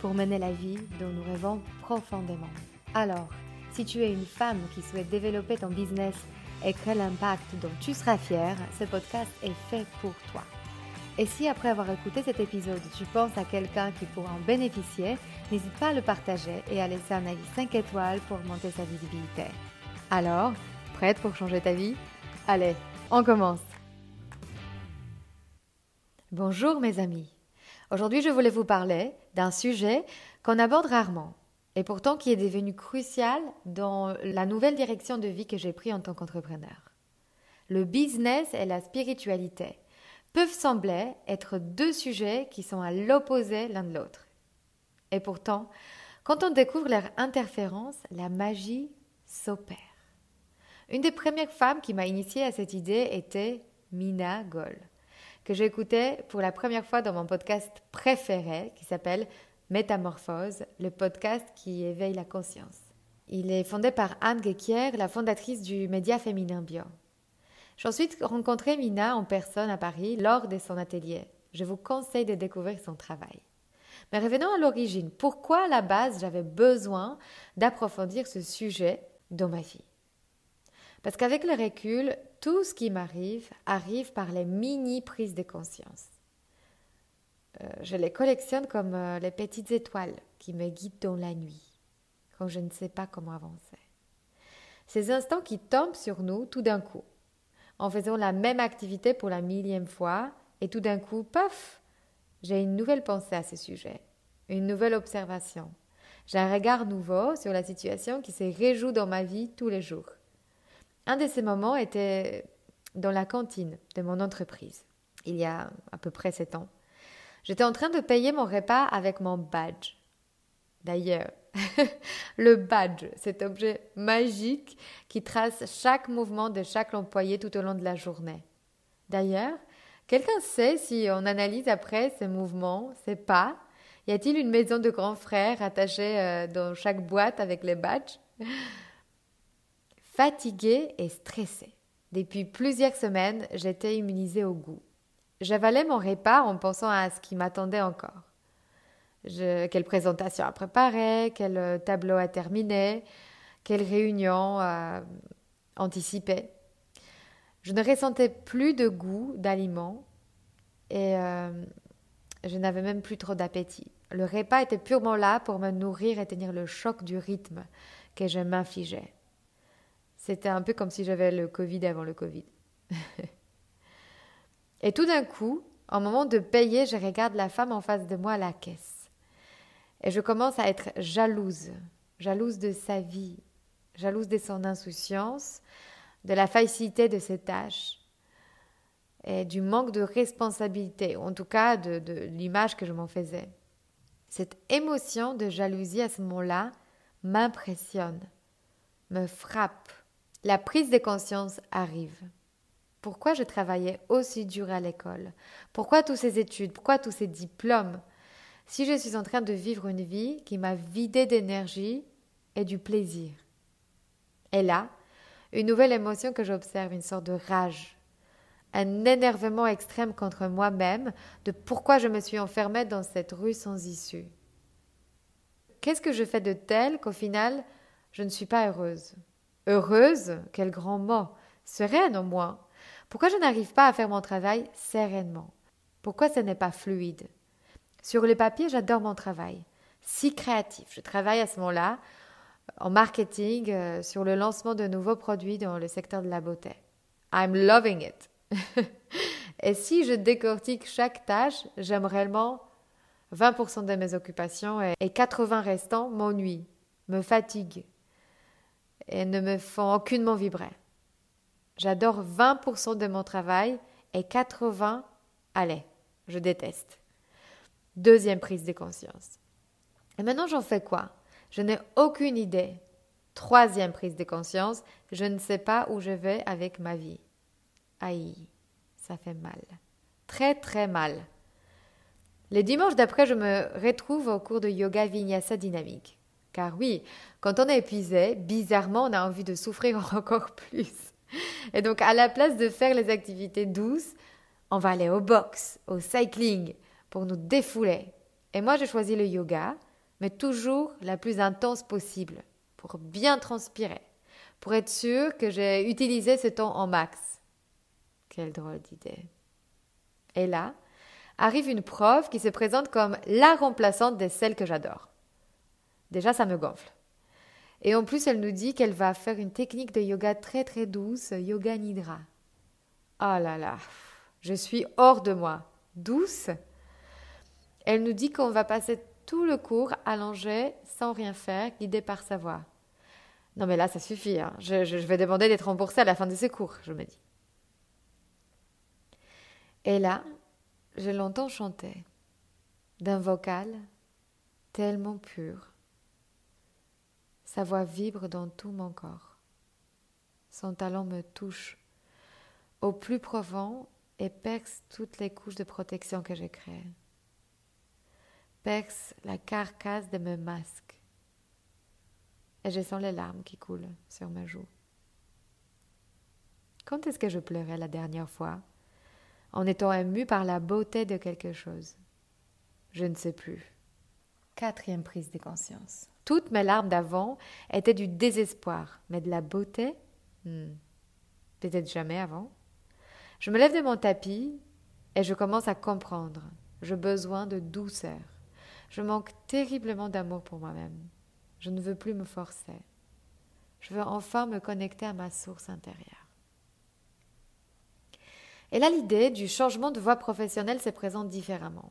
pour mener la vie dont nous rêvons profondément. Alors, si tu es une femme qui souhaite développer ton business et créer l'impact dont tu seras fière, ce podcast est fait pour toi. Et si après avoir écouté cet épisode, tu penses à quelqu'un qui pourra en bénéficier, n'hésite pas à le partager et à laisser un avis 5 étoiles pour augmenter sa visibilité. Alors, prête pour changer ta vie? Allez, on commence Bonjour mes amis. Aujourd'hui, je voulais vous parler d'un sujet qu'on aborde rarement et pourtant qui est devenu crucial dans la nouvelle direction de vie que j'ai prise en tant qu'entrepreneur. Le business et la spiritualité peuvent sembler être deux sujets qui sont à l'opposé l'un de l'autre. Et pourtant, quand on découvre leur interférence, la magie s'opère. Une des premières femmes qui m'a initiée à cette idée était Mina Goll, que j'écoutais pour la première fois dans mon podcast préféré qui s'appelle Métamorphose, le podcast qui éveille la conscience. Il est fondé par Anne Gekier, la fondatrice du média féminin Bio. J'ai ensuite rencontré Mina en personne à Paris lors de son atelier. Je vous conseille de découvrir son travail. Mais revenons à l'origine. Pourquoi à la base j'avais besoin d'approfondir ce sujet dans ma vie? Parce qu'avec le recul, tout ce qui m'arrive arrive par les mini prises de conscience. Euh, je les collectionne comme euh, les petites étoiles qui me guident dans la nuit, quand je ne sais pas comment avancer. Ces instants qui tombent sur nous tout d'un coup, en faisant la même activité pour la millième fois, et tout d'un coup, paf, j'ai une nouvelle pensée à ce sujet, une nouvelle observation. J'ai un regard nouveau sur la situation qui se réjoue dans ma vie tous les jours. Un de ces moments était dans la cantine de mon entreprise, il y a à peu près sept ans. J'étais en train de payer mon repas avec mon badge. D'ailleurs, le badge, cet objet magique qui trace chaque mouvement de chaque employé tout au long de la journée. D'ailleurs, quelqu'un sait si on analyse après ces mouvements, ces pas, y a-t-il une maison de grands frères attachée euh, dans chaque boîte avec les badges? Fatiguée et stressée. Depuis plusieurs semaines, j'étais immunisée au goût. J'avalais mon repas en pensant à ce qui m'attendait encore quelle présentation à préparer, quel euh, tableau à terminer, quelle réunion à anticiper. Je ne ressentais plus de goût d'aliments et euh, je n'avais même plus trop d'appétit. Le repas était purement là pour me nourrir et tenir le choc du rythme que je m'infligeais. C'était un peu comme si j'avais le Covid avant le Covid. et tout d'un coup, au moment de payer, je regarde la femme en face de moi à la caisse. Et je commence à être jalouse, jalouse de sa vie, jalouse de son insouciance, de la facilité de ses tâches et du manque de responsabilité, en tout cas de l'image que je m'en faisais. Cette émotion de jalousie à ce moment-là m'impressionne, me frappe. La prise de conscience arrive. Pourquoi je travaillais aussi dur à l'école? Pourquoi toutes ces études? Pourquoi tous ces diplômes? Si je suis en train de vivre une vie qui m'a vidé d'énergie et du plaisir. Et là, une nouvelle émotion que j'observe, une sorte de rage, un énervement extrême contre moi-même de pourquoi je me suis enfermée dans cette rue sans issue. Qu'est-ce que je fais de tel qu'au final, je ne suis pas heureuse? Heureuse Quel grand mot Sereine au moins Pourquoi je n'arrive pas à faire mon travail sereinement? Pourquoi ce n'est pas fluide? Sur le papier, j'adore mon travail. Si créatif. Je travaille à ce moment-là en marketing euh, sur le lancement de nouveaux produits dans le secteur de la beauté. I'm loving it. et si je décortique chaque tâche, j'aime réellement 20% de mes occupations et 80 restants m'ennuient, me fatiguent et ne me font aucunement vibrer. J'adore 20% de mon travail et 80, allez, je déteste. Deuxième prise de conscience. Et maintenant, j'en fais quoi? Je n'ai aucune idée. Troisième prise de conscience, je ne sais pas où je vais avec ma vie. Aïe, ça fait mal. Très très mal. Les dimanches d'après, je me retrouve au cours de yoga vinyasa dynamique. Car oui, quand on est épuisé, bizarrement, on a envie de souffrir encore plus. Et donc, à la place de faire les activités douces, on va aller au box, au cycling, pour nous défouler. Et moi, j'ai choisi le yoga, mais toujours la plus intense possible, pour bien transpirer, pour être sûr que j'ai utilisé ce temps en max. Quelle drôle d'idée. Et là, arrive une prof qui se présente comme la remplaçante de celle que j'adore. Déjà, ça me gonfle. Et en plus, elle nous dit qu'elle va faire une technique de yoga très très douce, yoga nidra. Oh là là, je suis hors de moi. Douce Elle nous dit qu'on va passer tout le cours allongé, sans rien faire, guidé par sa voix. Non mais là, ça suffit. Hein. Je, vais demander d'être remboursée à la fin de ces cours, je me dis. Et là, je l'entends chanter, d'un vocal tellement pur. Sa voix vibre dans tout mon corps. Son talent me touche au plus profond et perce toutes les couches de protection que j'ai créées. Perce la carcasse de mes masques. Et je sens les larmes qui coulent sur mes joues. Quand est-ce que je pleurais la dernière fois? En étant ému par la beauté de quelque chose Je ne sais plus. Quatrième prise de conscience. Toutes mes larmes d'avant étaient du désespoir, mais de la beauté? Hmm. Peut-être jamais avant. Je me lève de mon tapis et je commence à comprendre. J'ai besoin de douceur. Je manque terriblement d'amour pour moi-même. Je ne veux plus me forcer. Je veux enfin me connecter à ma source intérieure. Et là, l'idée du changement de voie professionnelle se présente différemment.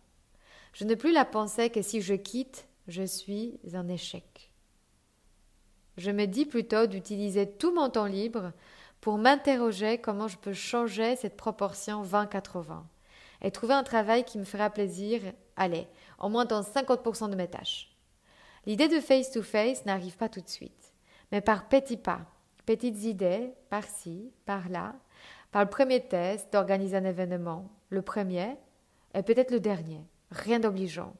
Je n'ai plus la pensée que si je quitte, je suis un échec. Je me dis plutôt d'utiliser tout mon temps libre pour m'interroger comment je peux changer cette proportion 20-80 et trouver un travail qui me fera plaisir, allez, au moins dans 50% de mes tâches. L'idée de face-to-face n'arrive pas tout de suite, mais par petits pas, petites idées, par-ci, par-là, par le premier test d'organiser un événement, le premier et peut-être le dernier, rien d'obligeant.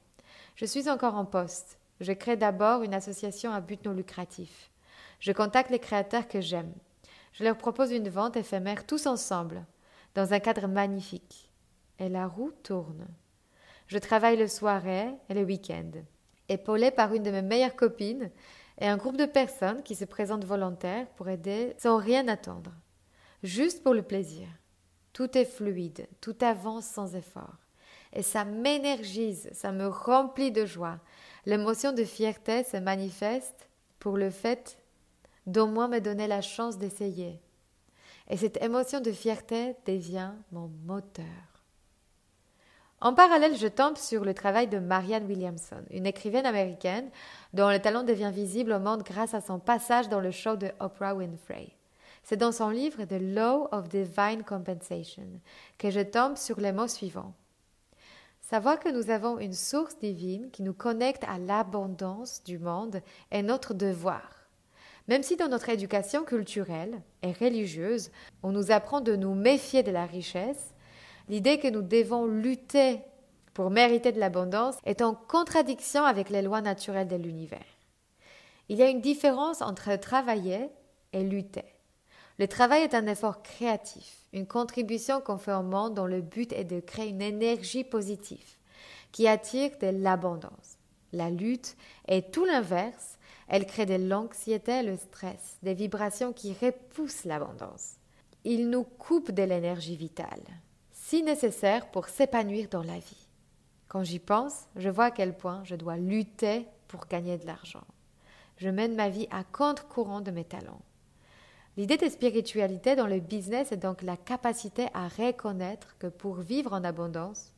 Je suis encore en poste. Je crée d'abord une association à but non lucratif. Je contacte les créateurs que j'aime. Je leur propose une vente éphémère tous ensemble, dans un cadre magnifique. Et la roue tourne. Je travaille le soirée et le week-end, épaulée par une de mes meilleures copines et un groupe de personnes qui se présentent volontaires pour aider sans rien attendre, juste pour le plaisir. Tout est fluide, tout avance sans effort. Et ça m'énergise, ça me remplit de joie. L'émotion de fierté se manifeste pour le fait d'au moins me donner la chance d'essayer. Et cette émotion de fierté devient mon moteur. En parallèle, je tombe sur le travail de Marianne Williamson, une écrivaine américaine dont le talent devient visible au monde grâce à son passage dans le show de Oprah Winfrey. C'est dans son livre The Law of Divine Compensation que je tombe sur les mots suivants. Savoir que nous avons une source divine qui nous connecte à l'abondance du monde est notre devoir. Même si dans notre éducation culturelle et religieuse, on nous apprend de nous méfier de la richesse, l'idée que nous devons lutter pour mériter de l'abondance est en contradiction avec les lois naturelles de l'univers. Il y a une différence entre travailler et lutter. Le travail est un effort créatif, une contribution qu'on fait au monde dont le but est de créer une énergie positive qui attire de l'abondance. La lutte est tout l'inverse elle crée de l'anxiété le stress, des vibrations qui repoussent l'abondance. Il nous coupe de l'énergie vitale, si nécessaire pour s'épanouir dans la vie. Quand j'y pense, je vois à quel point je dois lutter pour gagner de l'argent. Je mène ma vie à contre-courant de mes talents. L'idée de spiritualité dans le business est donc la capacité à reconnaître que pour vivre en abondance,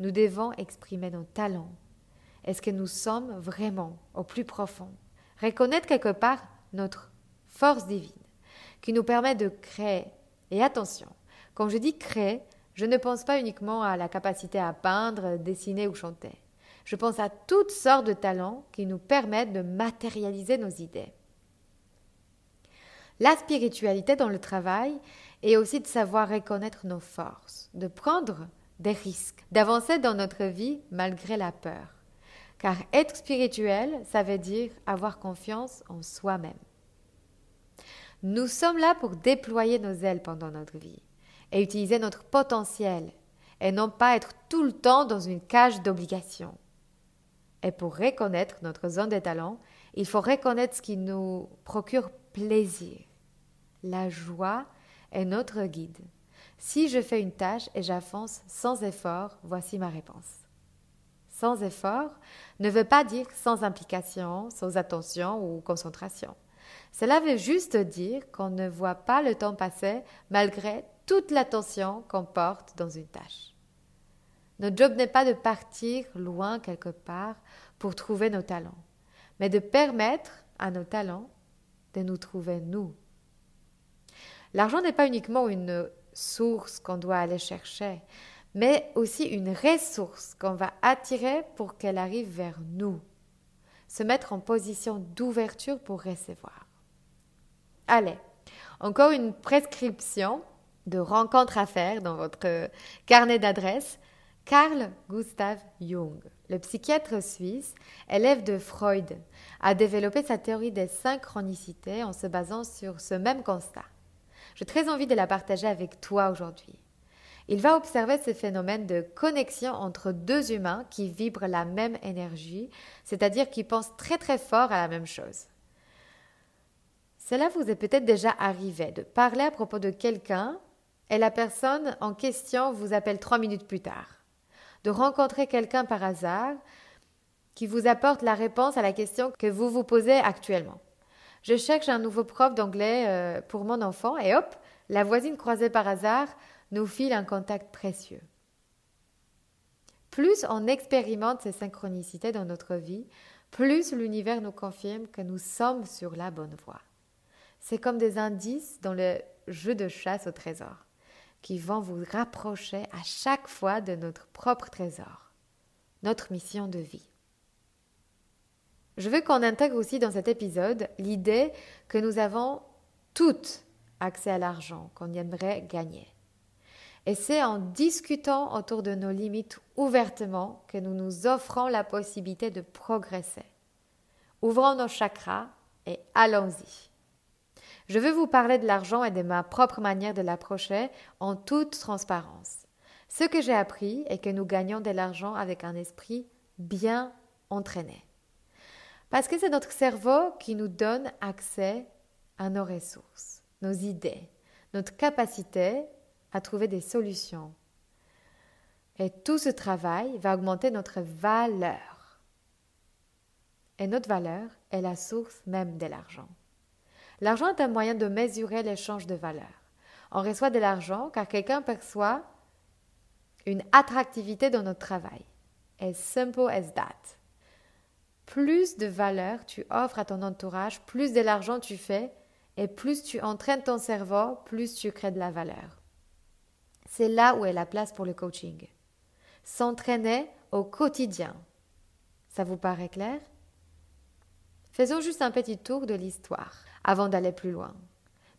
nous devons exprimer nos talents. Est-ce que nous sommes vraiment au plus profond? Reconnaître quelque part notre force divine qui nous permet de créer. Et attention, quand je dis créer, je ne pense pas uniquement à la capacité à peindre, dessiner ou chanter. Je pense à toutes sortes de talents qui nous permettent de matérialiser nos idées. La spiritualité dans le travail est aussi de savoir reconnaître nos forces, de prendre des risques, d'avancer dans notre vie malgré la peur. Car être spirituel, ça veut dire avoir confiance en soi-même. Nous sommes là pour déployer nos ailes pendant notre vie et utiliser notre potentiel et non pas être tout le temps dans une cage d'obligation. Et pour reconnaître notre zone de talent, il faut reconnaître ce qui nous procure plaisir. La joie est notre guide. Si je fais une tâche et j'avance sans effort, voici ma réponse. Sans effort ne veut pas dire sans implication, sans attention ou concentration. Cela veut juste dire qu'on ne voit pas le temps passer malgré toute l'attention qu'on porte dans une tâche. Notre job n'est pas de partir loin quelque part pour trouver nos talents, mais de permettre à nos talents de nous trouver nous. L'argent n'est pas uniquement une source qu'on doit aller chercher, mais aussi une ressource qu'on va attirer pour qu'elle arrive vers nous. Se mettre en position d'ouverture pour recevoir. Allez, encore une prescription de rencontre à faire dans votre carnet d'adresses Carl Gustav Jung, le psychiatre suisse, élève de Freud, a développé sa théorie des synchronicités en se basant sur ce même constat. J'ai très envie de la partager avec toi aujourd'hui. Il va observer ce phénomène de connexion entre deux humains qui vibrent la même énergie, c'est-à-dire qui pensent très très fort à la même chose. Cela vous est peut-être déjà arrivé de parler à propos de quelqu'un et la personne en question vous appelle trois minutes plus tard de rencontrer quelqu'un par hasard qui vous apporte la réponse à la question que vous vous posez actuellement. Je cherche un nouveau prof d'anglais euh, pour mon enfant et hop, la voisine croisée par hasard nous file un contact précieux. Plus on expérimente ces synchronicités dans notre vie, plus l'univers nous confirme que nous sommes sur la bonne voie. C'est comme des indices dans le jeu de chasse au trésor qui vont vous rapprocher à chaque fois de notre propre trésor, notre mission de vie. Je veux qu'on intègre aussi dans cet épisode l'idée que nous avons toutes accès à l'argent qu'on aimerait gagner. Et c'est en discutant autour de nos limites ouvertement que nous nous offrons la possibilité de progresser. Ouvrons nos chakras et allons-y. Je veux vous parler de l'argent et de ma propre manière de l'approcher en toute transparence. Ce que j'ai appris est que nous gagnons de l'argent avec un esprit bien entraîné. Parce que c'est notre cerveau qui nous donne accès à nos ressources, nos idées, notre capacité à trouver des solutions. Et tout ce travail va augmenter notre valeur. Et notre valeur est la source même de l'argent. L'argent est un moyen de mesurer l'échange de valeur. On reçoit de l'argent car quelqu'un perçoit une attractivité dans notre travail. As simple as that. Plus de valeur tu offres à ton entourage, plus de l'argent tu fais, et plus tu entraînes ton cerveau, plus tu crées de la valeur. C'est là où est la place pour le coaching. S'entraîner au quotidien. Ça vous paraît clair? Faisons juste un petit tour de l'histoire avant d'aller plus loin.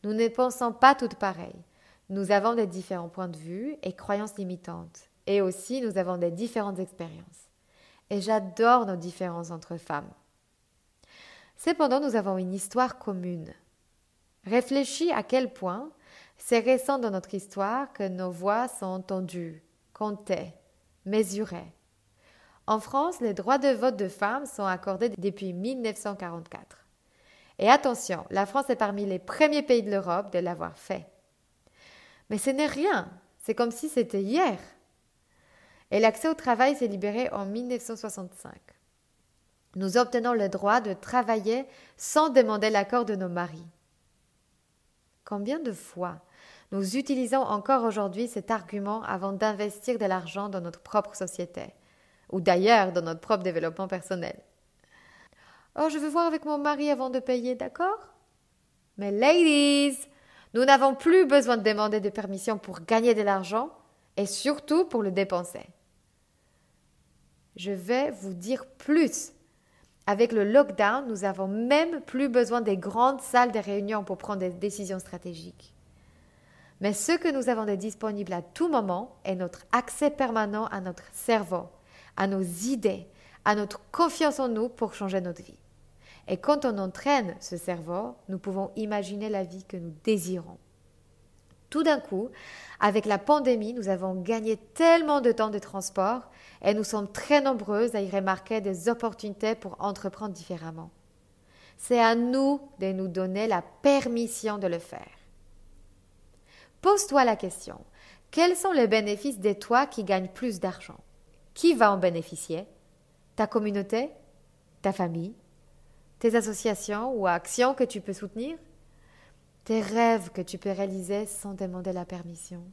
Nous ne pensons pas toutes pareilles. Nous avons des différents points de vue et croyances limitantes. Et aussi, nous avons des différentes expériences. Et j'adore nos différences entre femmes. Cependant, nous avons une histoire commune. Réfléchis à quel point c'est récent dans notre histoire que nos voix sont entendues, comptées, mesurées. En France, les droits de vote de femmes sont accordés depuis 1944. Et attention, la France est parmi les premiers pays de l'Europe de l'avoir fait. Mais ce n'est rien, c'est comme si c'était hier. Et l'accès au travail s'est libéré en 1965. Nous obtenons le droit de travailler sans demander l'accord de nos maris. Combien de fois nous utilisons encore aujourd'hui cet argument avant d'investir de l'argent dans notre propre société, ou d'ailleurs dans notre propre développement personnel? Oh, je veux voir avec mon mari avant de payer, d'accord? Mais ladies, nous n'avons plus besoin de demander de permission pour gagner de l'argent et surtout pour le dépenser. Je vais vous dire plus. Avec le lockdown, nous avons même plus besoin des grandes salles de réunion pour prendre des décisions stratégiques. Mais ce que nous avons de disponible à tout moment est notre accès permanent à notre cerveau, à nos idées, à notre confiance en nous pour changer notre vie. Et quand on entraîne ce cerveau, nous pouvons imaginer la vie que nous désirons. Tout d'un coup, avec la pandémie, nous avons gagné tellement de temps de transport et nous sommes très nombreuses à y remarquer des opportunités pour entreprendre différemment. C'est à nous de nous donner la permission de le faire. Pose-toi la question, quels sont les bénéfices de toi qui gagnent plus d'argent? Qui va en bénéficier? Ta communauté? Ta famille? Tes associations ou actions que tu peux soutenir tes rêves que tu peux réaliser sans demander la permission.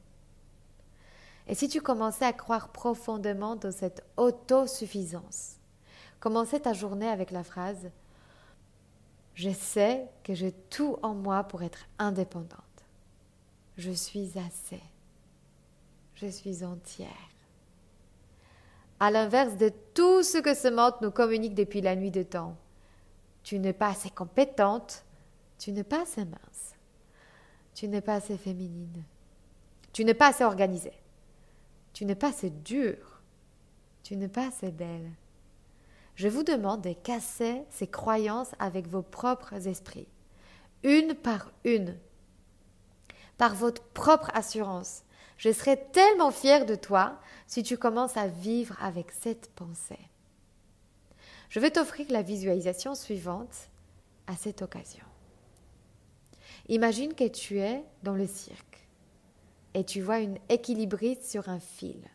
Et si tu commençais à croire profondément dans cette autosuffisance, commençais ta journée avec la phrase Je sais que j'ai tout en moi pour être indépendante. Je suis assez. Je suis entière. À l'inverse de tout ce que ce monde nous communique depuis la nuit de temps, tu n'es pas assez compétente, tu n'es pas assez mince. Tu n'es pas assez féminine. Tu n'es pas assez organisée. Tu n'es pas assez dure. Tu n'es pas assez belle. Je vous demande de casser ces croyances avec vos propres esprits, une par une, par votre propre assurance. Je serai tellement fière de toi si tu commences à vivre avec cette pensée. Je vais t'offrir la visualisation suivante à cette occasion. Imagine que tu es dans le cirque et tu vois une équilibriste sur un fil.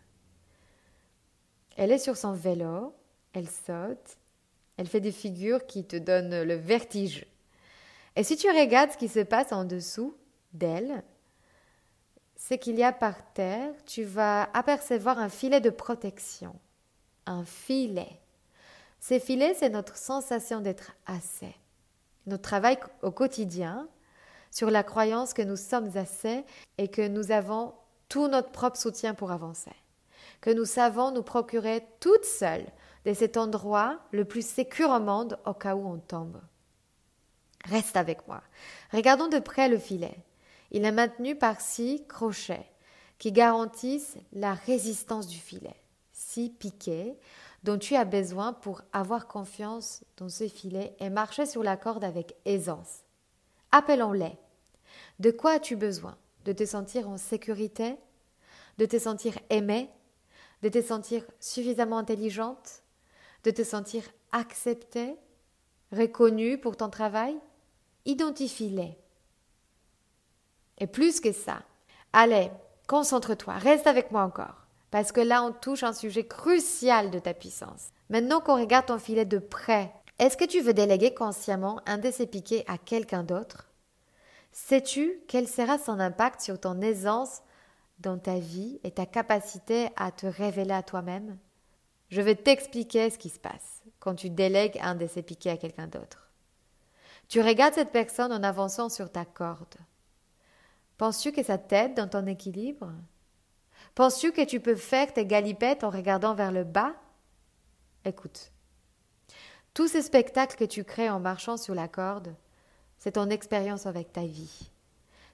Elle est sur son vélo, elle saute, elle fait des figures qui te donnent le vertige. Et si tu regardes ce qui se passe en dessous d'elle, ce qu'il y a par terre, tu vas apercevoir un filet de protection. Un filet. Ces filets, c'est notre sensation d'être assez. Notre travail au quotidien, sur la croyance que nous sommes assez et que nous avons tout notre propre soutien pour avancer, que nous savons nous procurer toutes seules de cet endroit le plus sécur au monde au cas où on tombe. Reste avec moi. Regardons de près le filet. Il est maintenu par six crochets qui garantissent la résistance du filet, six piquets dont tu as besoin pour avoir confiance dans ce filet et marcher sur la corde avec aisance. Appelons-les. De quoi as-tu besoin? De te sentir en sécurité? De te sentir aimée? De te sentir suffisamment intelligente? De te sentir acceptée? Reconnue pour ton travail? Identifie-les. Et plus que ça, allez, concentre-toi, reste avec moi encore, parce que là on touche un sujet crucial de ta puissance. Maintenant qu'on regarde ton filet de près, est-ce que tu veux déléguer consciemment un de ces piquets à quelqu'un d'autre? Sais-tu quel sera son impact sur ton aisance dans ta vie et ta capacité à te révéler à toi-même? Je vais t'expliquer ce qui se passe quand tu délègues un de ces piquets à quelqu'un d'autre. Tu regardes cette personne en avançant sur ta corde. Penses-tu que ça t'aide dans ton équilibre? Penses-tu que tu peux faire tes galipettes en regardant vers le bas? Écoute. Tous ces spectacles que tu crées en marchant sur la corde, c'est ton expérience avec ta vie.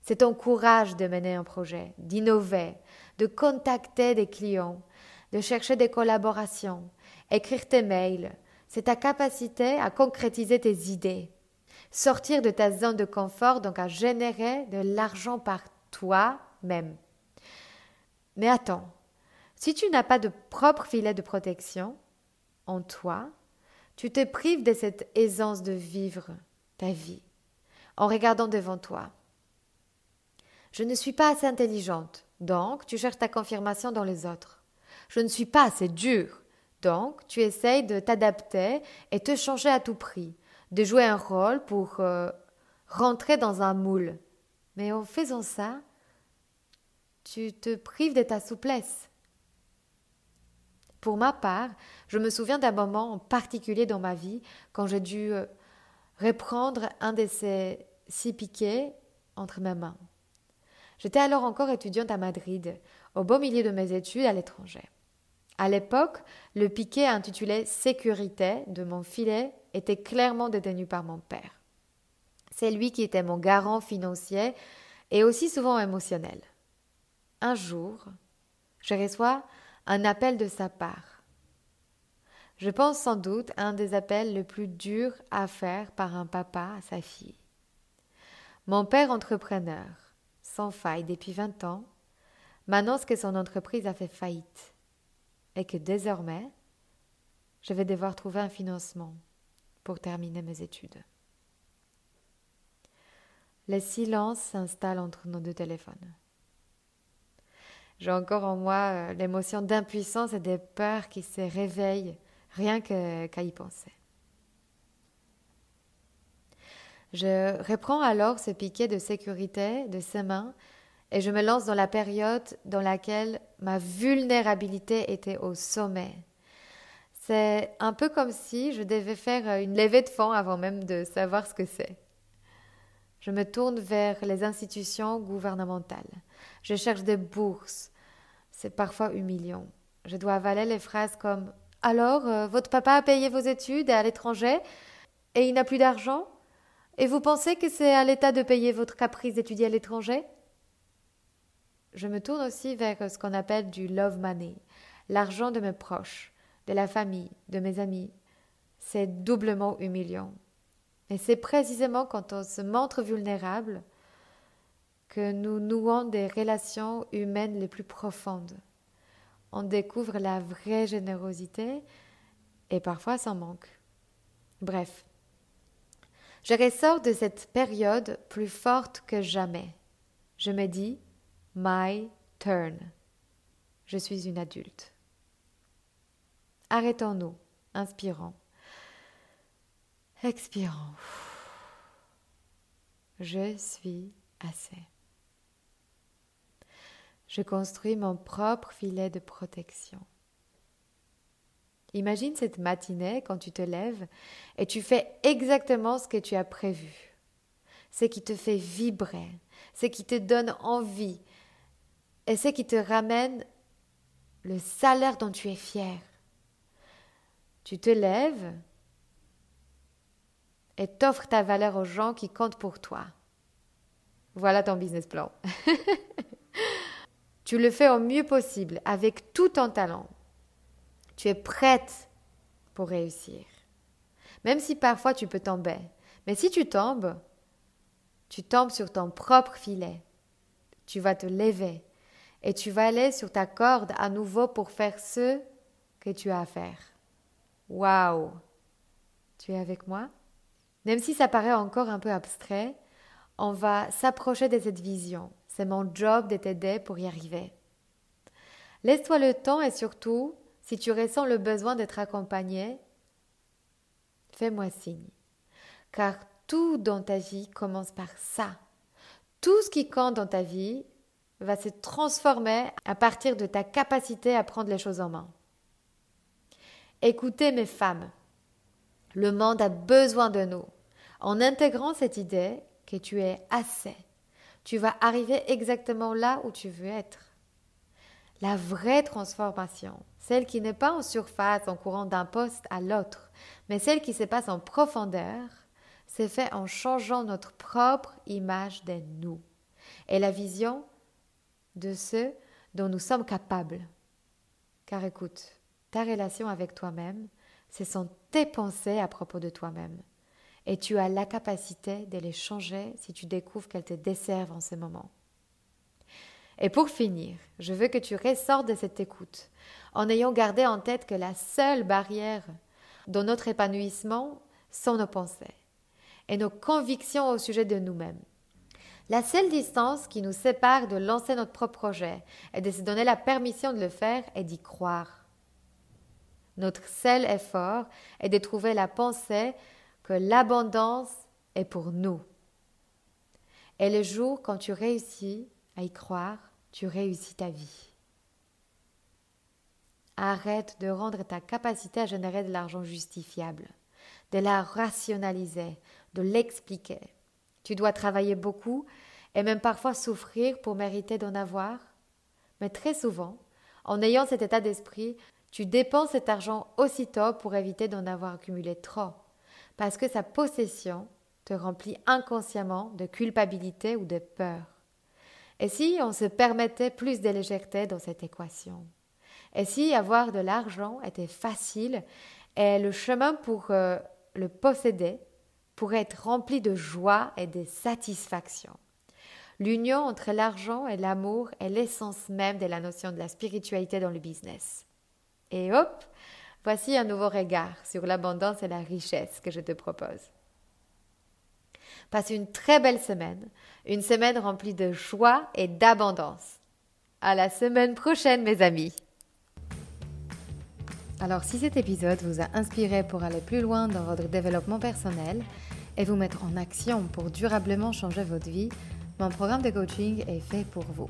C'est ton courage de mener un projet, d'innover, de contacter des clients, de chercher des collaborations, écrire tes mails. C'est ta capacité à concrétiser tes idées, sortir de ta zone de confort, donc à générer de l'argent par toi-même. Mais attends, si tu n'as pas de propre filet de protection en toi, tu te prives de cette aisance de vivre ta vie en regardant devant toi. Je ne suis pas assez intelligente, donc tu cherches ta confirmation dans les autres. Je ne suis pas assez dure, donc tu essayes de t'adapter et te changer à tout prix, de jouer un rôle pour euh, rentrer dans un moule. Mais en faisant ça, tu te prives de ta souplesse. Pour ma part, je me souviens d'un moment en particulier dans ma vie quand j'ai dû euh, reprendre un de ces six piquets entre mes mains. J'étais alors encore étudiante à Madrid, au beau milieu de mes études à l'étranger. À l'époque, le piquet intitulé Sécurité de mon filet était clairement détenu par mon père. C'est lui qui était mon garant financier et aussi souvent émotionnel. Un jour, je reçois un appel de sa part. Je pense sans doute à un des appels les plus durs à faire par un papa à sa fille. Mon père entrepreneur, sans faille depuis vingt ans, m'annonce que son entreprise a fait faillite et que désormais, je vais devoir trouver un financement pour terminer mes études. Le silence s'installe entre nos deux téléphones. J'ai encore en moi euh, l'émotion d'impuissance et de peur qui se réveillent rien qu'à y penser. Je reprends alors ce piquet de sécurité de ses mains et je me lance dans la période dans laquelle ma vulnérabilité était au sommet. C'est un peu comme si je devais faire une levée de fonds avant même de savoir ce que c'est. Je me tourne vers les institutions gouvernementales. Je cherche des bourses. C'est parfois humiliant. Je dois avaler les phrases comme Alors, euh, votre papa a payé vos études à l'étranger et il n'a plus d'argent? Et vous pensez que c'est à l'État de payer votre caprice d'étudier à l'étranger? Je me tourne aussi vers ce qu'on appelle du love money, l'argent de mes proches, de la famille, de mes amis. C'est doublement humiliant. Et c'est précisément quand on se montre vulnérable que nous nouons des relations humaines les plus profondes. On découvre la vraie générosité et parfois sans manque. Bref, je ressors de cette période plus forte que jamais. Je me dis My turn. Je suis une adulte. Arrêtons-nous, inspirons. Expirons. Je suis assez. Je construis mon propre filet de protection. Imagine cette matinée quand tu te lèves et tu fais exactement ce que tu as prévu. Ce qui te fait vibrer, ce qui te donne envie et ce qui te ramène le salaire dont tu es fier. Tu te lèves et t'offres ta valeur aux gens qui comptent pour toi. Voilà ton business plan. tu le fais au mieux possible avec tout ton talent. Tu es prête pour réussir. Même si parfois tu peux tomber. Mais si tu tombes, tu tombes sur ton propre filet. Tu vas te lever et tu vas aller sur ta corde à nouveau pour faire ce que tu as à faire. Waouh! Tu es avec moi? Même si ça paraît encore un peu abstrait, on va s'approcher de cette vision. C'est mon job de t'aider pour y arriver. Laisse-toi le temps et surtout, si tu ressens le besoin d'être accompagné, fais-moi signe. Car tout dans ta vie commence par ça. Tout ce qui compte dans ta vie va se transformer à partir de ta capacité à prendre les choses en main. Écoutez mes femmes, le monde a besoin de nous. En intégrant cette idée tu es assez, tu vas arriver exactement là où tu veux être. La vraie transformation, celle qui n'est pas en surface en courant d'un poste à l'autre, mais celle qui se passe en profondeur, c'est fait en changeant notre propre image de nous et la vision de ce dont nous sommes capables. Car écoute, ta relation avec toi-même, ce sont tes pensées à propos de toi-même. Et tu as la capacité de les changer si tu découvres qu'elles te desservent en ce moment. Et pour finir, je veux que tu ressortes de cette écoute en ayant gardé en tête que la seule barrière dans notre épanouissement sont nos pensées et nos convictions au sujet de nous-mêmes. La seule distance qui nous sépare de lancer notre propre projet et de se donner la permission de le faire est d'y croire. Notre seul effort est de trouver la pensée que l'abondance est pour nous. Et le jour quand tu réussis à y croire, tu réussis ta vie. Arrête de rendre ta capacité à générer de l'argent justifiable, de la rationaliser, de l'expliquer. Tu dois travailler beaucoup et même parfois souffrir pour mériter d'en avoir. Mais très souvent, en ayant cet état d'esprit, Tu dépenses cet argent aussitôt pour éviter d'en avoir accumulé trop, parce que sa possession te remplit inconsciemment de culpabilité ou de peur. Et si on se permettait plus de légèreté dans cette équation? Et si avoir de l'argent était facile et le chemin pour euh, le posséder pourrait être rempli de joie et de satisfaction? L'union entre l'argent et l'amour est l'essence même de la notion de la spiritualité dans le business. Et hop, voici un nouveau regard sur l'abondance et la richesse que je te propose. Passe une très belle semaine, une semaine remplie de joie et d'abondance. À la semaine prochaine, mes amis. Alors, si cet épisode vous a inspiré pour aller plus loin dans votre développement personnel et vous mettre en action pour durablement changer votre vie, mon programme de coaching est fait pour vous.